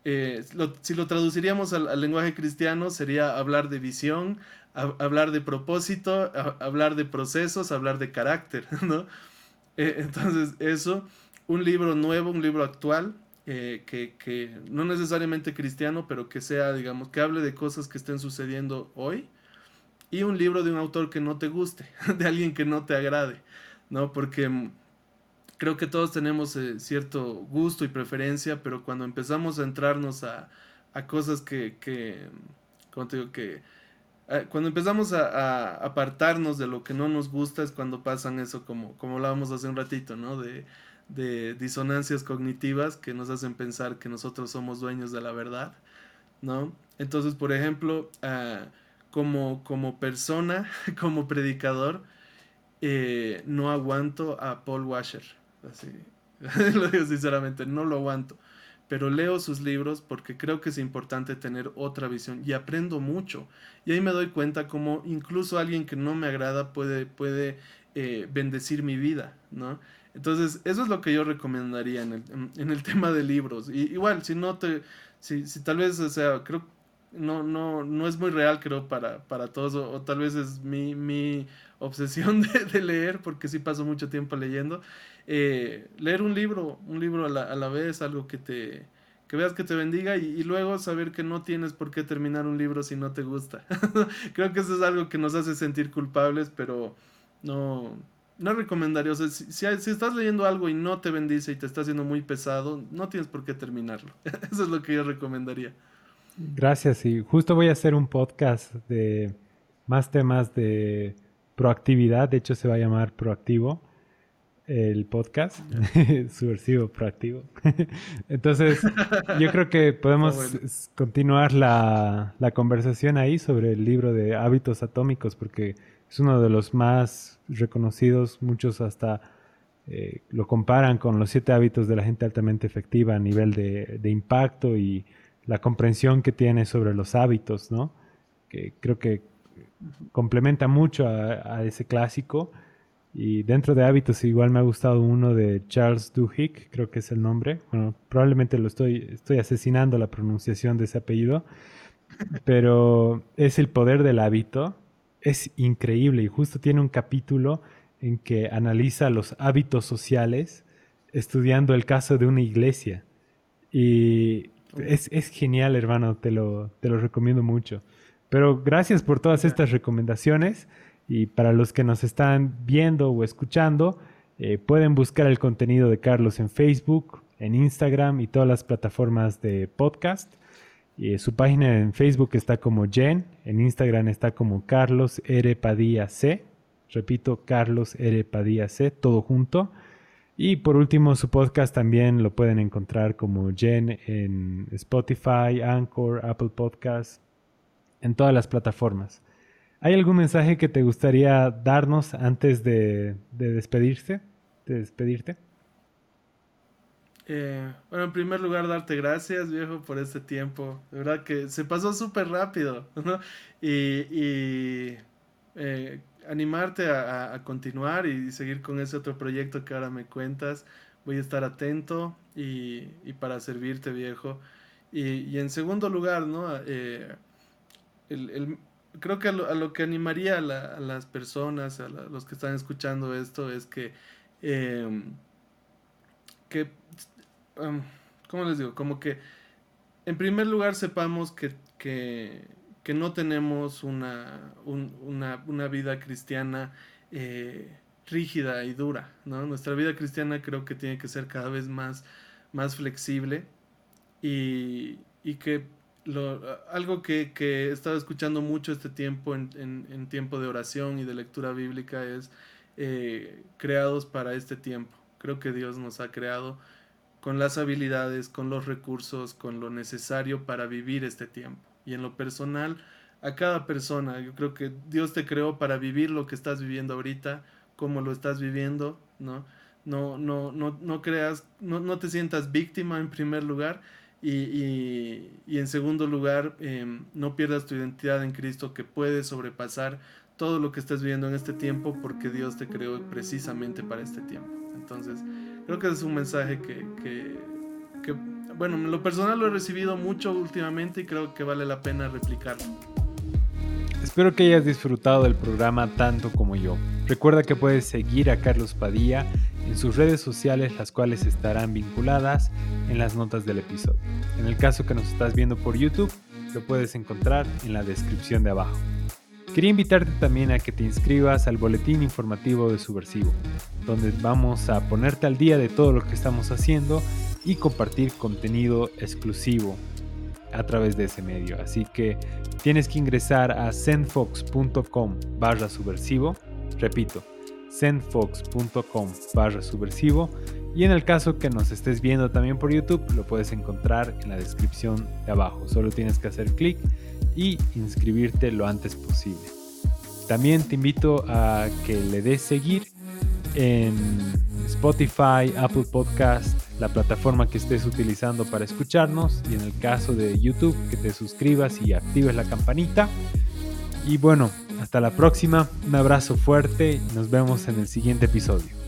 eh, si lo traduciríamos al, lenguaje cristiano, sería hablar de visión, hablar de propósito, hablar de procesos, hablar de carácter, <laughs> ¿no? Eh, entonces, eso, un libro nuevo, un libro actual, eh, que, que, no necesariamente cristiano, pero que sea, digamos, que hable de cosas que estén sucediendo hoy, y un libro de un autor que no te guste, <laughs> de alguien que no te agrade, ¿no? Porque mm, creo que todos tenemos eh, cierto gusto y preferencia, pero cuando empezamos a entrarnos a, cosas que, que, ¿cómo te digo? Que eh, cuando empezamos a, apartarnos de lo que no nos gusta es cuando pasan eso, como, como hablábamos hace un ratito, ¿no? De, de disonancias cognitivas que nos hacen pensar que nosotros somos dueños de la verdad, ¿no? Entonces, por ejemplo, ah, como, como persona, <laughs> como predicador, eh, no aguanto a Paul Washer. Así, <laughs> lo digo sinceramente, no lo aguanto. Pero leo sus libros porque creo que es importante tener otra visión y aprendo mucho. Y ahí me doy cuenta como incluso alguien que no me agrada puede, puede eh, bendecir mi vida, ¿no? Entonces, eso es lo que yo recomendaría en el, en, el <laughs> tema de libros. Y, igual, si no te, si, si tal vez, o sea, creo no, no, no es muy real, creo, para, para todos, o, tal vez es mi, mi obsesión <laughs> de, leer, porque sí paso mucho tiempo leyendo. Eh, leer un libro, un libro a la, a la, vez, algo que te que veas que te bendiga y, luego saber que no tienes por qué terminar un libro si no te gusta. <laughs> Creo que eso es algo que nos hace sentir culpables, pero no, no recomendaría. O sea, si, si, estás leyendo algo y no te bendice y te está haciendo muy pesado, no tienes por qué terminarlo. <laughs> eso es lo que yo recomendaría. Gracias, y justo voy a hacer un podcast de más temas de proactividad, de hecho se va a llamar Proactivo el podcast, <laughs> subversivo proactivo. <laughs> Entonces, yo creo que podemos continuar la, la, conversación ahí sobre el libro de hábitos atómicos, porque es uno de los más reconocidos, muchos hasta eh, lo comparan con los siete hábitos de la gente altamente efectiva a nivel de, impacto y la comprensión que tiene sobre los hábitos, ¿no? Que creo que complementa mucho a, ese clásico. Y dentro de hábitos igual me ha gustado uno de Charles Duhigg, creo que es el nombre. Bueno, probablemente lo estoy, estoy asesinando la pronunciación de ese apellido, pero es el poder del hábito. Es increíble y justo tiene un capítulo en que analiza los hábitos sociales estudiando el caso de una iglesia. Y es, es genial, hermano, te lo, te lo recomiendo mucho. Pero gracias por todas estas recomendaciones. Y para los que nos están viendo o escuchando, eh, pueden buscar el contenido de Carlos en Facebook, en Instagram y todas las plataformas de podcast. Y su página en Facebook está como Jen, en Instagram está como Carlos R. Padilla C. Repito, Carlos R. Padilla C, todo junto. Y por último, su podcast también lo pueden encontrar como Jen en Spotify, Anchor, Apple Podcasts, en todas las plataformas. ¿Hay algún mensaje que te gustaría darnos antes de, despedirse? De despedirte? Eh, bueno, en primer lugar, darte gracias, viejo, por este tiempo. De verdad que se pasó súper rápido, ¿no? Y, eh, animarte a, continuar y seguir con ese otro proyecto que ahora me cuentas. Voy a estar atento y, para servirte, viejo. Y, en segundo lugar, ¿no? Eh, el, creo que a lo, que animaría a, las personas, a los que están escuchando esto, es que, em, que em, ¿cómo les digo? Como que, en primer lugar, sepamos que, que, no tenemos una, una, vida cristiana eh, rígida y dura, ¿no? Nuestra vida cristiana creo que tiene que ser cada vez más, más flexible y, y que algo que, que, he estado escuchando mucho este tiempo en, tiempo de oración y de lectura bíblica es eh, creados para este tiempo. Creo que Dios nos ha creado con las habilidades, con los recursos, con lo necesario para vivir este tiempo. Y en lo personal, a cada persona, yo creo que Dios te creó para vivir lo que estás viviendo ahorita, como lo estás viviendo, ¿no? No, no, no, no creas, no, no te sientas víctima en primer lugar, y, en segundo lugar, em, no pierdas tu identidad en Cristo que puede sobrepasar todo lo que estás viviendo en este tiempo porque Dios te creó precisamente para este tiempo. Entonces, creo que es un mensaje que, que, que bueno, en lo personal lo he recibido mucho últimamente y creo que vale la pena replicarlo. Espero que hayas disfrutado del programa tanto como yo. Recuerda que puedes seguir a Carlos Padilla en sus redes sociales, las cuales estarán vinculadas en las notas del episodio. En el caso que nos estás viendo por YouTube, lo puedes encontrar en la descripción de abajo. Quería invitarte también a que te inscribas al boletín informativo de Subversivo, donde vamos a ponerte al día de todo lo que estamos haciendo y compartir contenido exclusivo a través de ese medio. Así que tienes que ingresar a sendfox.com barra subversivo. Repito, sendfox.com barra subversivo. Y en el caso que nos estés viendo también por YouTube, lo puedes encontrar en la descripción de abajo. Solo tienes que hacer clic y inscribirte lo antes posible. También te invito a que le des seguir en Spotify, Apple Podcast, la plataforma que estés utilizando para escucharnos y en el caso de YouTube que te suscribas y actives la campanita. Y bueno, hasta la próxima, un abrazo fuerte nos vemos en el siguiente episodio.